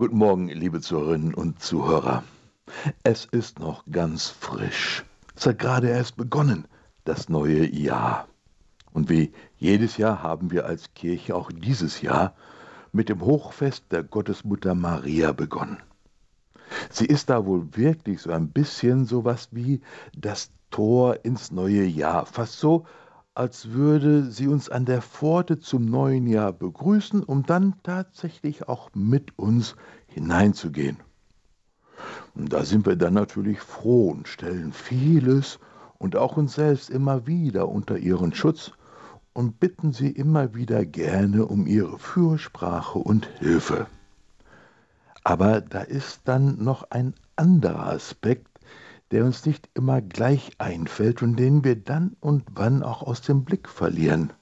Guten Morgen, liebe Zuhörerinnen und Zuhörer. Es ist noch ganz frisch. Es hat gerade erst begonnen, das neue Jahr. Und wie jedes Jahr haben wir als Kirche auch dieses Jahr mit dem Hochfest der Gottesmutter Maria begonnen. Sie ist da wohl wirklich so ein bisschen sowas wie das Tor ins neue Jahr, fast so, als würde sie uns an der Pforte zum neuen Jahr begrüßen, um dann tatsächlich auch mit uns hineinzugehen. Und da sind wir dann natürlich froh und stellen vieles und auch uns selbst immer wieder unter ihren Schutz und bitten sie immer wieder gerne um ihre Fürsprache und Hilfe. Aber da ist dann noch ein anderer Aspekt, der uns nicht immer gleich einfällt und den wir dann und wann auch aus dem Blick verlieren.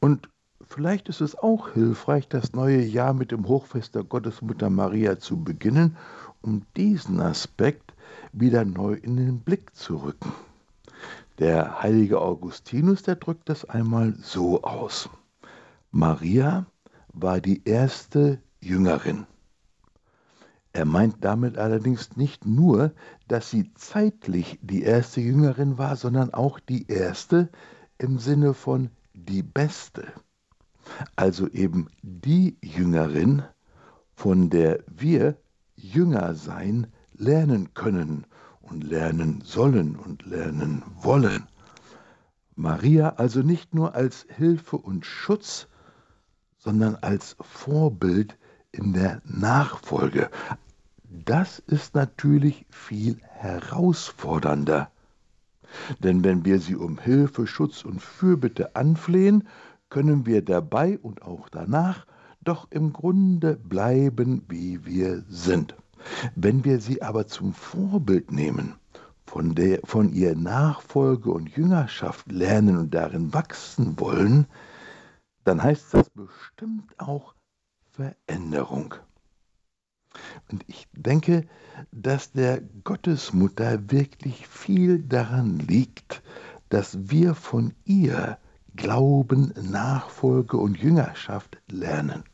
Und vielleicht ist es auch hilfreich, das neue Jahr mit dem Hochfest der Gottesmutter Maria zu beginnen, um diesen Aspekt wieder neu in den Blick zu rücken. Der heilige Augustinus, der drückt das einmal so aus. Maria war die erste Jüngerin. Er meint damit allerdings nicht nur, dass sie zeitlich die erste Jüngerin war, sondern auch die erste im Sinne von die beste. Also eben die Jüngerin, von der wir Jünger sein lernen können und lernen sollen und lernen wollen. Maria also nicht nur als Hilfe und Schutz, sondern als Vorbild in der Nachfolge, das ist natürlich viel herausfordernder. Denn wenn wir sie um Hilfe, Schutz und Fürbitte anflehen, können wir dabei und auch danach doch im Grunde bleiben, wie wir sind. Wenn wir sie aber zum Vorbild nehmen, von, der, von ihr Nachfolge und Jüngerschaft lernen und darin wachsen wollen, dann heißt das bestimmt auch Veränderung. Und ich denke, dass der Gottesmutter wirklich viel daran liegt, dass wir von ihr Glauben, Nachfolge und Jüngerschaft lernen.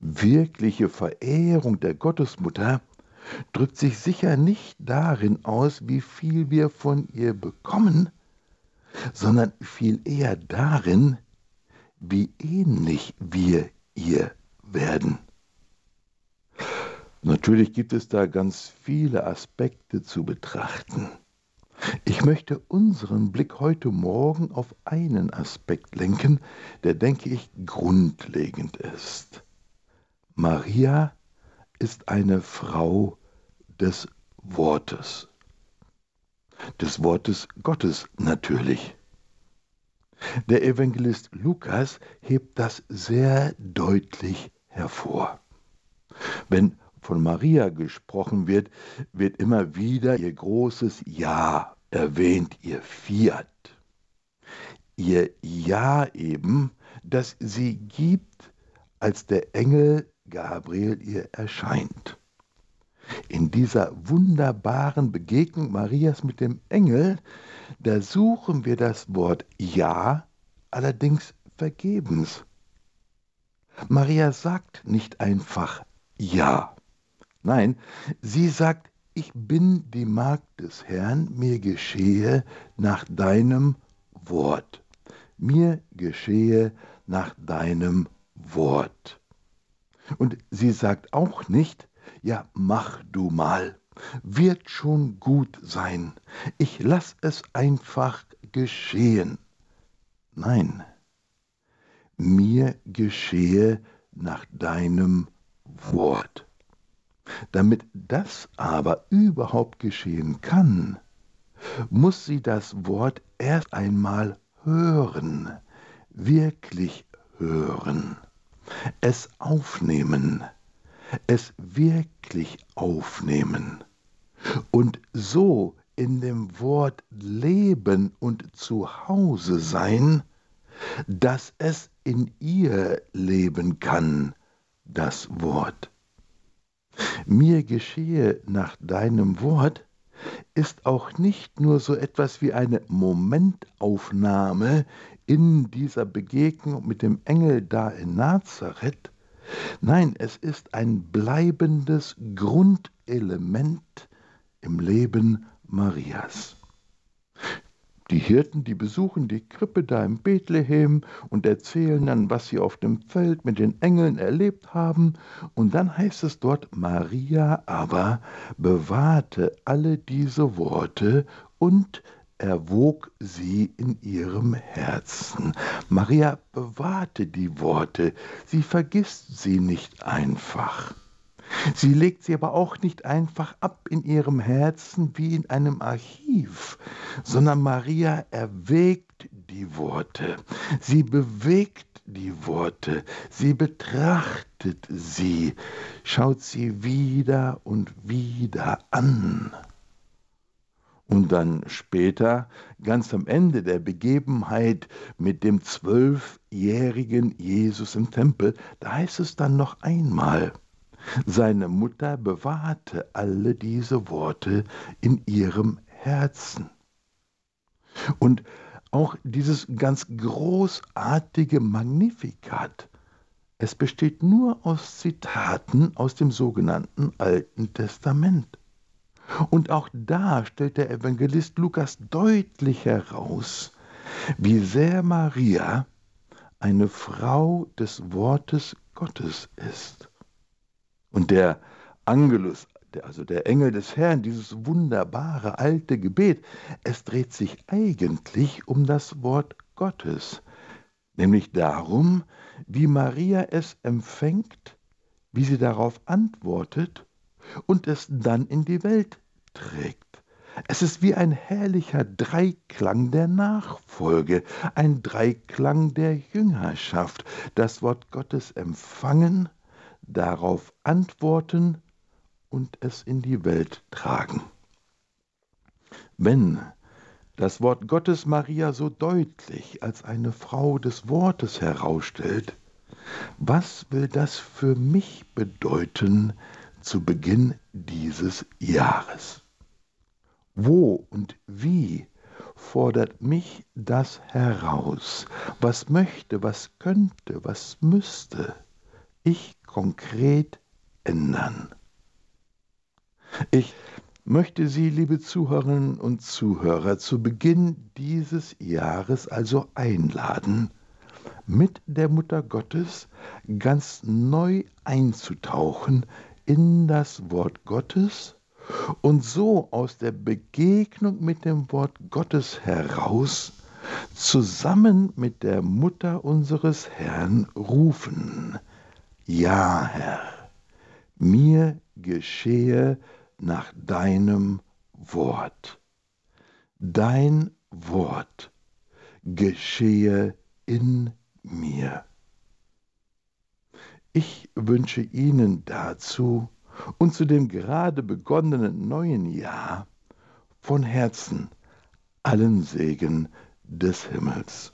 Wirkliche Verehrung der Gottesmutter drückt sich sicher nicht darin aus, wie viel wir von ihr bekommen, sondern viel eher darin, wie ähnlich wir ihr werden. Natürlich gibt es da ganz viele Aspekte zu betrachten. Ich möchte unseren Blick heute Morgen auf einen Aspekt lenken, der, denke ich, grundlegend ist. Maria ist eine Frau des Wortes. Des Wortes Gottes natürlich. Der Evangelist Lukas hebt das sehr deutlich hervor. Wenn von Maria gesprochen wird, wird immer wieder ihr großes Ja erwähnt, ihr Fiat. Ihr Ja eben, das sie gibt, als der Engel Gabriel ihr erscheint. In dieser wunderbaren Begegnung Marias mit dem Engel, da suchen wir das Wort Ja, allerdings vergebens. Maria sagt nicht einfach Ja. Nein, sie sagt, ich bin die Magd des Herrn, mir geschehe nach deinem Wort. Mir geschehe nach deinem Wort. Und sie sagt auch nicht, ja, mach du mal, wird schon gut sein, ich lass es einfach geschehen. Nein, mir geschehe nach deinem Wort. Damit das aber überhaupt geschehen kann, muss sie das Wort erst einmal hören, wirklich hören, es aufnehmen, es wirklich aufnehmen. Und so in dem Wort leben und zu Hause sein, dass es in ihr leben kann, das Wort mir geschehe nach deinem Wort, ist auch nicht nur so etwas wie eine Momentaufnahme in dieser Begegnung mit dem Engel da in Nazareth, Nein, es ist ein bleibendes Grundelement im Leben Marias. Die Hirten, die besuchen die Krippe da im Bethlehem und erzählen dann, was sie auf dem Feld mit den Engeln erlebt haben. Und dann heißt es dort, Maria aber bewahrte alle diese Worte und erwog sie in ihrem Herzen. Maria bewahrte die Worte, sie vergisst sie nicht einfach. Sie legt sie aber auch nicht einfach ab in ihrem Herzen wie in einem Archiv, sondern Maria erwägt die Worte, sie bewegt die Worte, sie betrachtet sie, schaut sie wieder und wieder an. Und dann später, ganz am Ende der Begebenheit mit dem zwölfjährigen Jesus im Tempel, da heißt es dann noch einmal, seine Mutter bewahrte alle diese Worte in ihrem Herzen. Und auch dieses ganz großartige Magnificat, es besteht nur aus Zitaten aus dem sogenannten Alten Testament. Und auch da stellt der Evangelist Lukas deutlich heraus, wie sehr Maria eine Frau des Wortes Gottes ist. Und der Angelus, also der Engel des Herrn, dieses wunderbare alte Gebet, es dreht sich eigentlich um das Wort Gottes, nämlich darum, wie Maria es empfängt, wie sie darauf antwortet und es dann in die Welt trägt. Es ist wie ein herrlicher Dreiklang der Nachfolge, ein Dreiklang der Jüngerschaft, das Wort Gottes empfangen, darauf antworten und es in die Welt tragen. Wenn das Wort Gottes Maria so deutlich als eine Frau des Wortes herausstellt, was will das für mich bedeuten zu Beginn dieses Jahres? Wo und wie fordert mich das heraus? Was möchte, was könnte, was müsste ich konkret ändern. Ich möchte Sie, liebe Zuhörerinnen und Zuhörer, zu Beginn dieses Jahres also einladen, mit der Mutter Gottes ganz neu einzutauchen in das Wort Gottes und so aus der Begegnung mit dem Wort Gottes heraus zusammen mit der Mutter unseres Herrn rufen. Ja, Herr, mir geschehe nach deinem Wort. Dein Wort geschehe in mir. Ich wünsche Ihnen dazu und zu dem gerade begonnenen neuen Jahr von Herzen allen Segen des Himmels.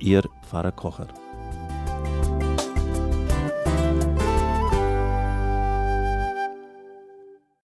Ihr Pfarrer Kocher.